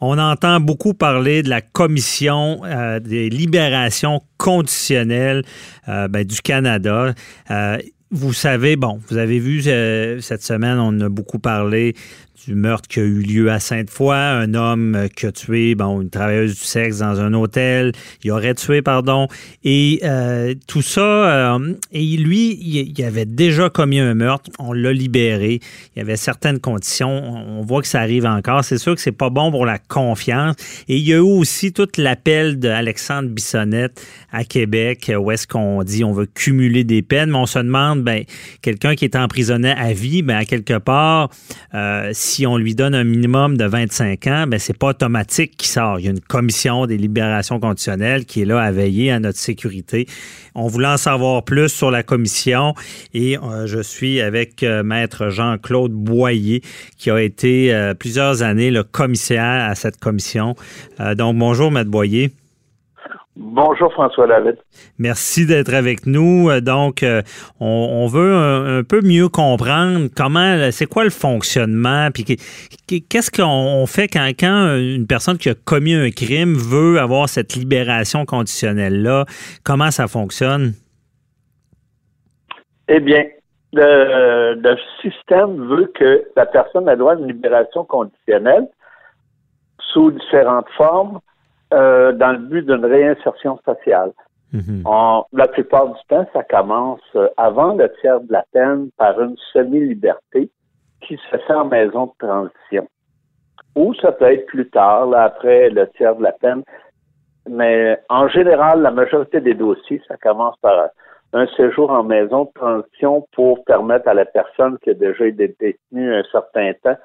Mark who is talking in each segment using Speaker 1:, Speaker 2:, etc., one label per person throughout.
Speaker 1: On entend beaucoup parler de la commission euh, des libérations conditionnelles euh, ben, du Canada. Euh, vous savez, bon, vous avez vu cette semaine, on a beaucoup parlé du meurtre qui a eu lieu à Sainte-Foy, un homme qui a tué bon, une travailleuse du sexe dans un hôtel, il aurait tué, pardon, et euh, tout ça, euh, et lui, il, avait déjà commis un meurtre, on l'a libéré, il y avait certaines conditions, on voit que ça arrive encore, c'est sûr que c'est pas bon pour la confiance, et il y a eu aussi tout l'appel d'Alexandre Bissonnette à Québec, où est-ce qu'on dit on veut cumuler des peines, mais on se demande, ben, quelqu'un qui est emprisonné à vie, ben, à quelque part, euh, on lui donne un minimum de 25 ans, ben c'est pas automatique qu'il sort. Il y a une commission des libérations conditionnelles qui est là à veiller à notre sécurité. On voulait en savoir plus sur la commission et euh, je suis avec euh, maître Jean-Claude Boyer qui a été euh, plusieurs années le commissaire à cette commission. donc bonjour maître Boyer.
Speaker 2: Bonjour François David.
Speaker 1: Merci d'être avec nous. Euh, donc, euh, on, veut un, peu mieux comprendre comment, c'est quoi le fonctionnement, puis qu'est-ce qu'on fait quand, quand une personne qui a commis un crime veut avoir cette libération conditionnelle-là, comment ça fonctionne?
Speaker 2: Eh bien, le, le, système veut que la personne ait droit à une libération conditionnelle sous différentes formes euh, dans le but d'une réinsertion sociale. Mhm. la plupart du temps, ça commence euh, avant le tiers de la peine par une semi-liberté qui se fait en maison de transition. Ou ça peut être plus tard, là, après le tiers de la peine. Mais en général, la majorité des dossiers, ça commence par un séjour en maison de transition pour permettre à la personne qui a déjà été détenue un certain temps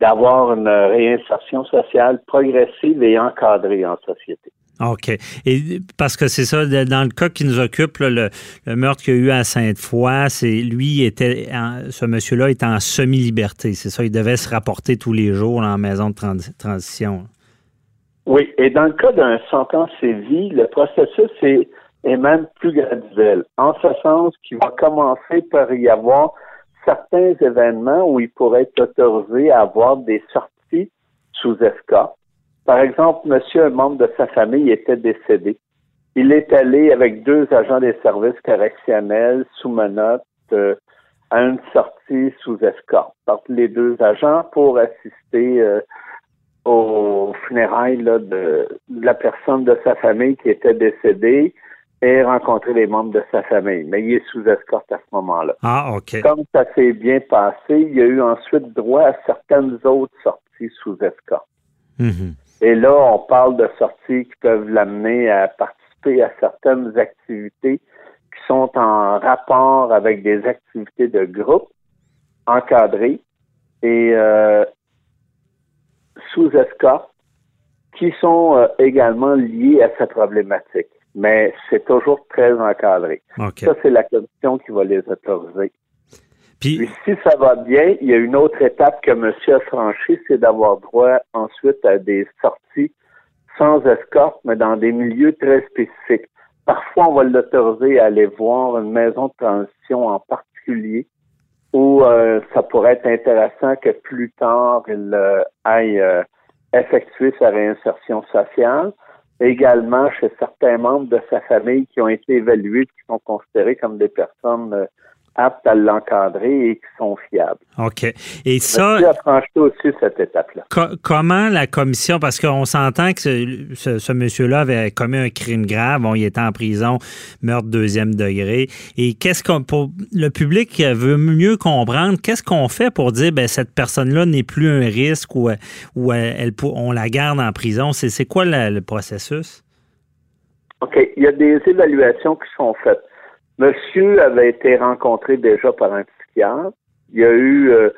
Speaker 2: d'avoir une réinsertion sociale progressive et encadrée en société.
Speaker 1: OK. Et parce que c'est ça, dans le cas qui nous occupe, le, meurtre qu'il y a eu à Sainte-Foy, c'est lui était ce monsieur-là était en semi-liberté, c'est ça, il devait se rapporter tous les jours en maison de transition.
Speaker 2: Oui, et dans le cas d'un sentence sévi, le processus est, est même plus graduel, en ce sens qu'il va commencer par y avoir certains événements où il pourrait être autorisé à avoir des sorties sous escorte. Par exemple, monsieur, un membre de sa famille était décédé. Il est allé avec deux agents des services correctionnels sous menottes euh, à une sortie sous escorte. par les deux agents pour assister euh, aux funérailles de, de, la personne de sa famille qui était décédée et rencontrer les membres de sa famille. Mais il est sous escorte à ce moment-là.
Speaker 1: Ah, OK.
Speaker 2: Comme ça s'est bien passé, il a eu ensuite droit à certaines autres sorties sous escorte.
Speaker 1: Mhm.
Speaker 2: Et là, on parle de sorties qui peuvent l'amener à participer à certaines activités qui sont en rapport avec des activités de groupe encadrées et euh, sous escorte qui sont euh, également liées à cette problématique mais c'est toujours très encadré. Ça, c'est la commission qui va les autoriser. Puis, si ça va bien, il y a une autre étape que monsieur a franchie, c'est d'avoir droit ensuite à des sorties sans escorte, mais dans des milieux très spécifiques. Parfois, on va l'autoriser à aller voir une maison de transition en particulier, où euh, ça pourrait être intéressant que plus tard, il euh, aille euh, effectuer sa réinsertion sociale également chez certains membres de sa famille qui ont été évalués, qui sont considérés comme des personnes euh, aptes à l'encadrer et qui sont fiables.
Speaker 1: OK. Et ça.
Speaker 2: franchi aussi cette étape-là.
Speaker 1: comment la commission, parce qu'on s'entend que ce, monsieur-là avait commis un crime grave, bon, il était en prison, meurtre deuxième degré. Et qu'est-ce qu'on, pour le public veut mieux comprendre, qu'est-ce qu'on fait pour dire, ben, cette personne-là n'est plus un risque ou, ou elle, on la garde en prison? C'est, quoi le processus?
Speaker 2: OK. Il y a des évaluations qui sont faites. Monsieur avait été rencontré déjà par un psychiatre. Il y a eu euh,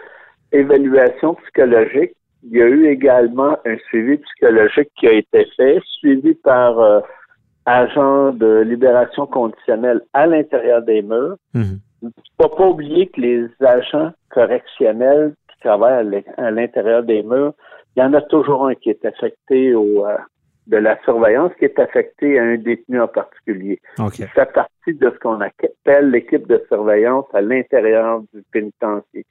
Speaker 2: évaluation psychologique. Il y a eu également un suivi psychologique qui a été fait, suivi par euh, agent de libération conditionnelle à l'intérieur des murs.
Speaker 1: Mhm.
Speaker 2: Il ne faut pas oublier que les agents correctionnels qui travaillent à l'intérieur des murs, il y en a toujours un qui est affecté au, euh, de la surveillance qui est affectée à un détenu en particulier.
Speaker 1: Okay.
Speaker 2: Ça fait partie de ce qu'on appelle l'équipe de surveillance à l'intérieur du pénitencier.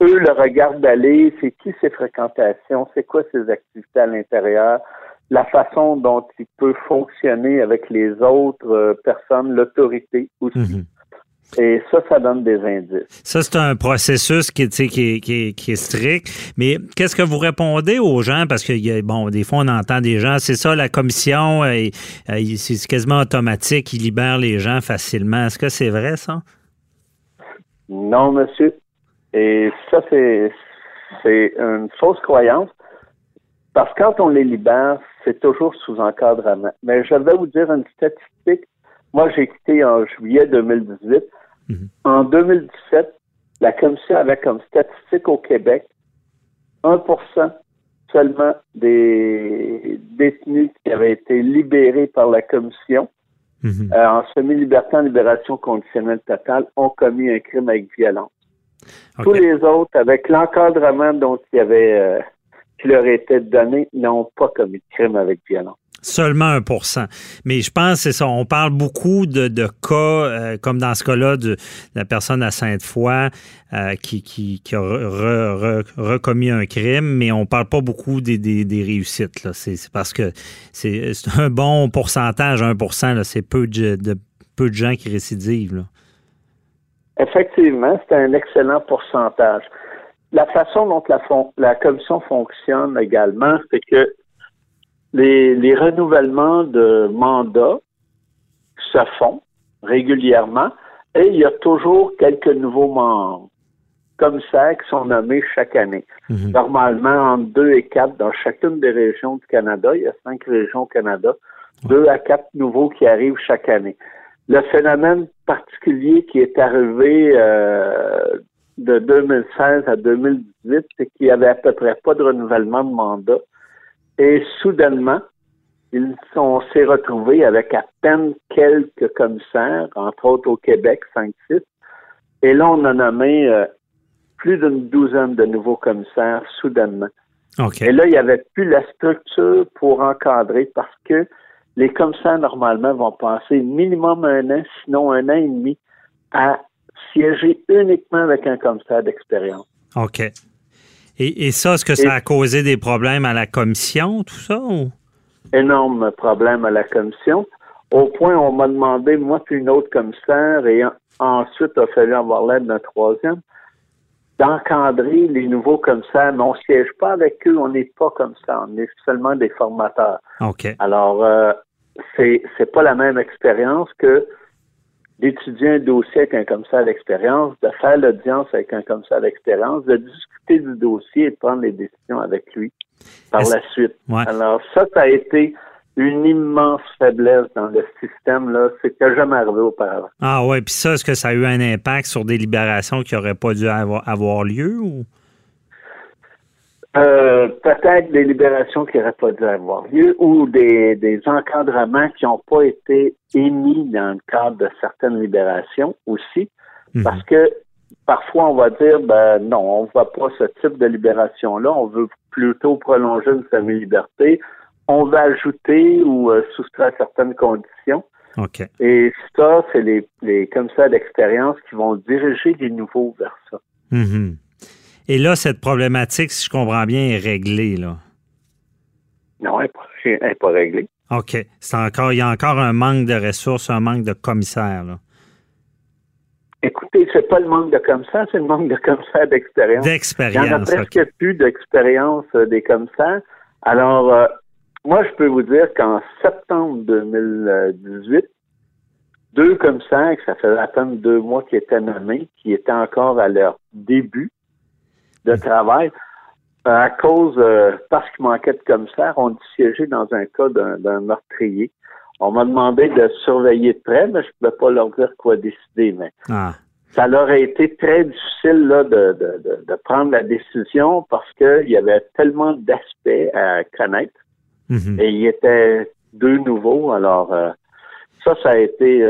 Speaker 2: eux le regardent d'aller, c'est qui ses fréquentations, c'est quoi ses activités à l'intérieur, la façon dont il peut fonctionner avec les autres euh, personnes, l'autorité aussi. Mhm. Et ça, ça donne des indices.
Speaker 1: Ça, c'est un processus qui, qui, qui, qui est strict. Mais qu'est-ce que vous répondez aux gens? Parce que, bon, des fois, on entend des gens, c'est ça, la commission, euh, euh, c'est quasiment automatique, il libère les gens facilement. Est-ce que c'est vrai, ça?
Speaker 2: Non, monsieur. Et ça, c'est, c'est une fausse croyance. Parce que quand on les libère, c'est toujours sous encadrement. Mais je vais vous dire une statistique. Moi, j'ai quitté en juillet 2018. Mhm. En 2017, la commission avait comme statistique au Québec 1% seulement des détenus qui avaient été libérés par la commission mhm. euh, en semi-liberté en libération conditionnelle totale ont commis un crime avec violence. Tous les autres, avec l'encadrement dont il y avait, euh, qui leur était donné, n'ont pas commis de crime avec violence.
Speaker 1: Seulement 1% Mais je pense c'est ça. On parle beaucoup de, cas, euh, comme dans ce cas-là, de, la personne à Sainte-Foy euh, qui, qui, a recommis un crime, mais on parle pas beaucoup des, des, réussites. C'est parce que c'est un bon pourcentage, 1% C'est peu de, peu de gens qui récidivent.
Speaker 2: Effectivement, c'est un excellent pourcentage. La façon dont la, la commission fonctionne également, c'est que les, renouvellements de mandats se font régulièrement et il y a toujours quelques nouveaux membres commissaires qui sont nommés chaque année. Mhm. Normalement, entre deux et quatre dans chacune des régions du Canada. Il y a cinq régions au Canada. Deux à quatre nouveaux qui arrivent chaque année. Le phénomène particulier qui est arrivé euh, de 2016 à 2018, c'est qu'il n'y avait à peu près pas de renouvellement de mandat. Et soudainement, ils sont s'est retrouvés avec à peine quelques commissaires, entre autres au Québec, 5-6. Et là, on a nommé euh, plus d'une douzaine de nouveaux commissaires soudainement. Et là, il n'y avait plus la structure pour encadrer parce que les commissaires, normalement, vont passer minimum un an, sinon un an et demi, à siéger uniquement avec un commissaire d'expérience.
Speaker 1: OK. Et, ça, est-ce que ça a causé des problèmes à la commission, tout ça? Ou?
Speaker 2: Énorme problème à la commission. Au point, on m'a demandé, moi puis une autre commissaire, et ensuite, il a fallu avoir l'aide d'un troisième, d'encadrer les nouveaux commissaires. Mais on ne siège pas avec eux, on n'est pas comme ça, on est seulement des formateurs.
Speaker 1: OK.
Speaker 2: Alors, euh, c'est, c'est pas la même expérience que d'étudier un dossier avec un commissaire d'expérience, de faire l'audience avec un commissaire d'expérience, de discuter du dossier et de prendre les décisions avec lui par la suite. Alors ça, ça a été une immense faiblesse dans le système. là. C'était jamais arrivé auparavant.
Speaker 1: Ah ouais, puis ça, est-ce que ça a eu un impact sur des libérations qui n'auraient pas dû avoir, avoir lieu ou?
Speaker 2: Euh, peut-être des libérations qui n'auraient pas dû avoir lieu ou des, des encadrements qui n'ont pas été émis dans le cadre de certaines libérations aussi. Mhm. Parce que parfois, on va dire, ben non, on ne voit pas ce type de libération-là. On veut plutôt prolonger une semi-liberté. On va ajouter ou euh, soustraire certaines conditions.
Speaker 1: OK.
Speaker 2: Et ça, c'est les, les commissaires d'expérience qui vont diriger les nouveaux vers ça.
Speaker 1: Mhm. Et là, cette problématique, si je comprends bien, est réglée, là.
Speaker 2: Non, elle n'est pas, réglée.
Speaker 1: OK. C'est encore, il y a encore un manque de ressources, un manque de commissaires, là.
Speaker 2: Écoutez, c'est pas le manque de commissaires, c'est le manque de commissaires d'expérience.
Speaker 1: D'expérience.
Speaker 2: Il n'y en a presque plus d'expérience euh, des commissaires. Alors, euh, moi, je peux vous dire qu'en septembre 2018, deux commissaires, ça fait à peine deux mois qui étaient nommés, qui étaient encore à leur début, de travail. À cause, euh, parce qu'il manquait de commissaires, on siégé dans un cas d'un meurtrier. On m'a demandé de surveiller de près, mais je ne pouvais pas leur dire quoi décider. Mais ah. ça leur a été très difficile là, de, de, de, prendre la décision parce qu'il y avait tellement d'aspects à connaître. Mm-hmm. Et il y était deux nouveaux. Alors, euh, ça, ça a été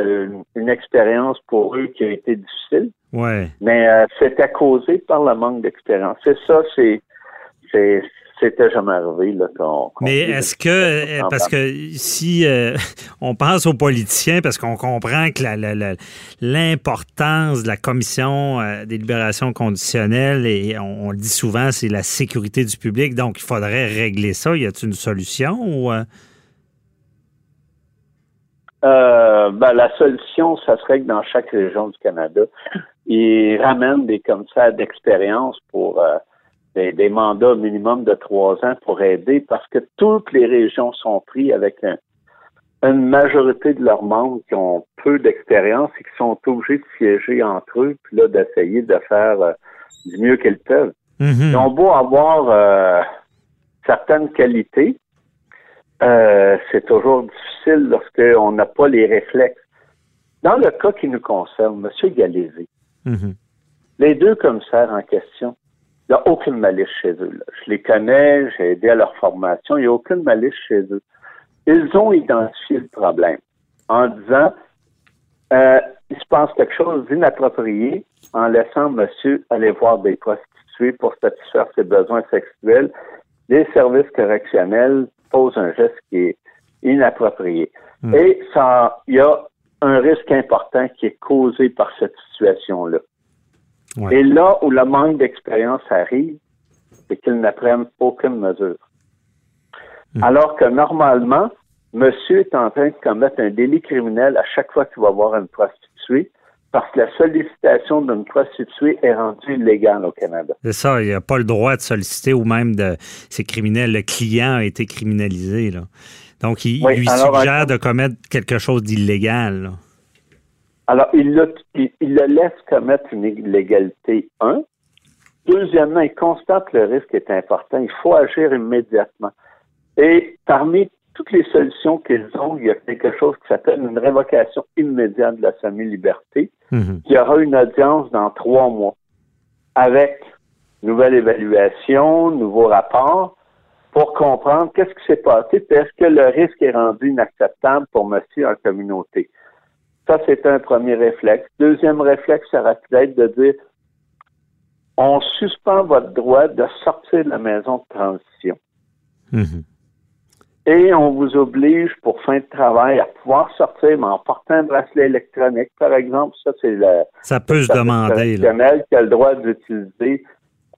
Speaker 2: une expérience pour eux qui a été difficile.
Speaker 1: Ouais.
Speaker 2: Mais euh, c'était causé par le manque d'expérience. C'est ça, c'est, c'est, c'était jamais arrivé. Là,
Speaker 1: Mais est-ce que, parce que si euh, on pense aux politiciens, parce qu'on comprend que l'importance de la commission euh, des libérations conditionnelles, et on, le dit souvent, c'est la sécurité du public, donc il faudrait régler ça. Y a-t-il une solution ou... Euh?
Speaker 2: Ben, la solution, ça serait que dans chaque région du Canada, ils ramènent des commissaires d'expérience pour des, mandats minimum de trois ans pour aider parce que toutes les régions sont prises avec une majorité de leurs membres qui ont peu d'expérience et qui sont obligés de siéger entre eux, puis là, d'essayer de faire euh, du mieux qu'ils peuvent. Mm-hmm. Ils ont beau avoir euh, certaines qualités, euh, c'est toujours difficile lorsqu'on n'a pas les réflexes. Dans le cas qui nous concerne, M. Galézy, mm-hmm. les deux commissaires en question, il n'y a aucune malice chez eux. Je les connais, j'ai aidé à leur formation, il n'y a aucune malice chez eux. Ils ont identifié le problème en disant euh, il se passe quelque chose d'inapproprié en laissant monsieur aller voir des prostituées pour satisfaire ses besoins sexuels. Les services correctionnels posent un geste qui est inapproprié. Hmm. Et ça, il y a un risque important qui est causé par cette situation-là. Et là où le manque d'expérience arrive, c'est qu'ils n'apprennent aucune mesure. Hmm. Alors que normalement, monsieur est en train de commettre un délit criminel à chaque fois qu'il va voir une prostituée parce que la sollicitation d'une prostituée est rendue illégale au Canada.
Speaker 1: C'est ça, il n'a pas le droit de solliciter ou même de. C'est criminel. Le client a été criminalisé. Là. Donc, il, lui suggère de commettre quelque chose d'illégal.
Speaker 2: Alors, il le, il, le laisse commettre une illégalité, un. Deuxièmement, il constate que le risque est important. Il faut agir immédiatement. Et parmi toutes les solutions qu'ils ont, il y a quelque chose qui s'appelle une révocation immédiate de la semi-liberté. Mhm. Il y aura une audience dans trois mois avec nouvelle évaluation, nouveau rapport pour comprendre qu'est-ce qui s'est passé et est-ce que le risque est rendu inacceptable pour monsieur en communauté. Ça, c'est un premier réflexe. Deuxième réflexe, ça va être de dire on suspend votre droit de sortir de la maison de transition. Mhm. Et on vous oblige, pour fin de travail, à pouvoir sortir, mais en portant un bracelet électronique, par exemple. Ça, c'est le.
Speaker 1: Ça peut se demander.
Speaker 2: Là. qui a le droit d'utiliser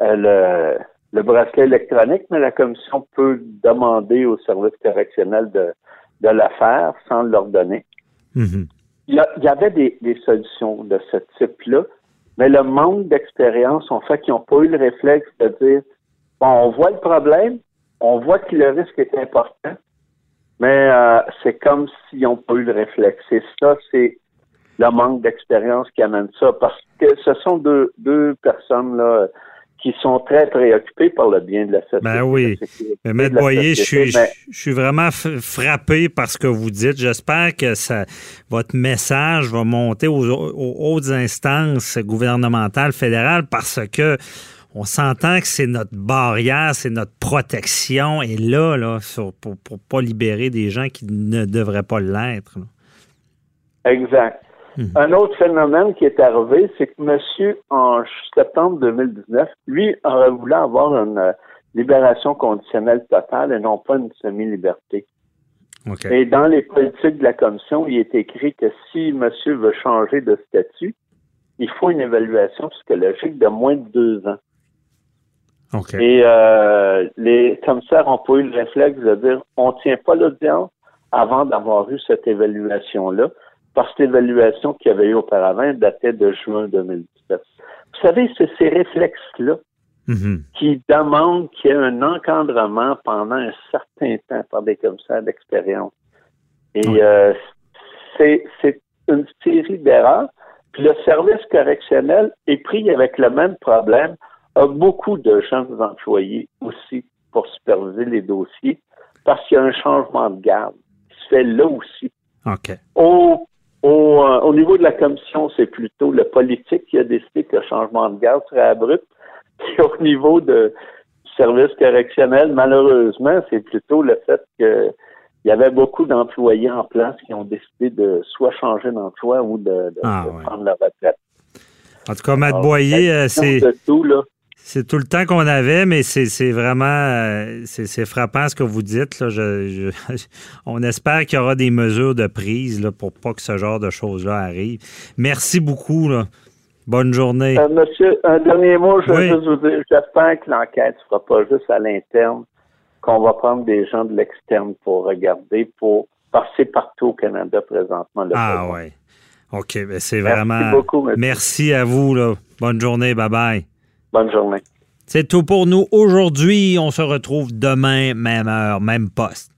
Speaker 2: euh, le, bracelet électronique, mais la commission peut demander au service correctionnel de, de le faire sans l'ordonner. Mhm il y, avait des, solutions de ce type-là, mais le manque d'expérience ont fait qu'ils n'ont pas eu le réflexe de dire bon, on voit le problème, on voit que le risque est important, mais euh, c'est comme s'ils n'ont pas eu le réflexe. Et ça, c'est le manque d'expérience qui amène ça, parce que ce sont deux, deux personnes là qui sont très préoccupés par le bien de la société.
Speaker 1: Ben oui. Mais Maître Boyer, je suis, je suis vraiment frappé par ce que vous dites. J'espère que ça, votre message va monter aux, hautes instances gouvernementales fédérales parce que on s'entend que c'est notre barrière, c'est notre protection. Et là, là pour ne pas libérer des gens qui ne devraient pas l'être.
Speaker 2: Exact. Mhm. Un autre phénomène qui est arrivé, c'est que monsieur, en septembre 2019, lui aurait voulu avoir une euh, libération conditionnelle totale et non pas une semi-liberté. Et dans les politiques de la commission, il est écrit que si monsieur veut changer de statut, il faut une évaluation psychologique de moins de deux ans. Et euh, les commissaires n'ont pas eu le réflexe de dire on ne tient pas l'audience avant d'avoir eu cette évaluation-là parce que l'évaluation qu'il y avait eu auparavant datait de juin 2017. Vous savez, c'est ces réflexes-là mm-hmm. qui demandent qu'il y ait un encadrement pendant un certain temps par des commissaires d'expérience. Et euh, c'est une série d'erreurs. Puis le service correctionnel est pris avec le même problème, a beaucoup de jeunes employés aussi pour superviser les dossiers parce qu'il y a un changement de garde qui se fait là aussi.
Speaker 1: OK.
Speaker 2: Au euh, au, niveau de la commission, c'est plutôt le politique qui a décidé que le changement de garde serait abrupt. Puis au niveau de, du service correctionnel, malheureusement, c'est plutôt le fait qu'il y avait beaucoup d'employés en place qui ont décidé de soit changer d'emploi ou de, ah, prendre la retraite.
Speaker 1: En tout cas, Matt Boyer, euh, c'est. C'est tout le temps qu'on avait, mais c'est vraiment euh, c'est frappant ce que vous dites. Là. on espère qu'il y aura des mesures de prise là, pour pas que ce genre de choses-là arrive. Merci beaucoup. Bonne journée.
Speaker 2: Euh, monsieur, un dernier mot, je veux juste vous dire, j'espère que l'enquête ne sera pas juste à l'interne, qu'on va prendre des gens de l'externe pour regarder, pour passer partout au Canada présentement.
Speaker 1: ah oui. OK, ben, c'est vraiment. Merci beaucoup. Merci à vous. Là. Bonne journée. Bye bye.
Speaker 2: Bonne journée.
Speaker 1: C'est tout pour nous aujourd'hui. On se retrouve demain, même heure, même poste.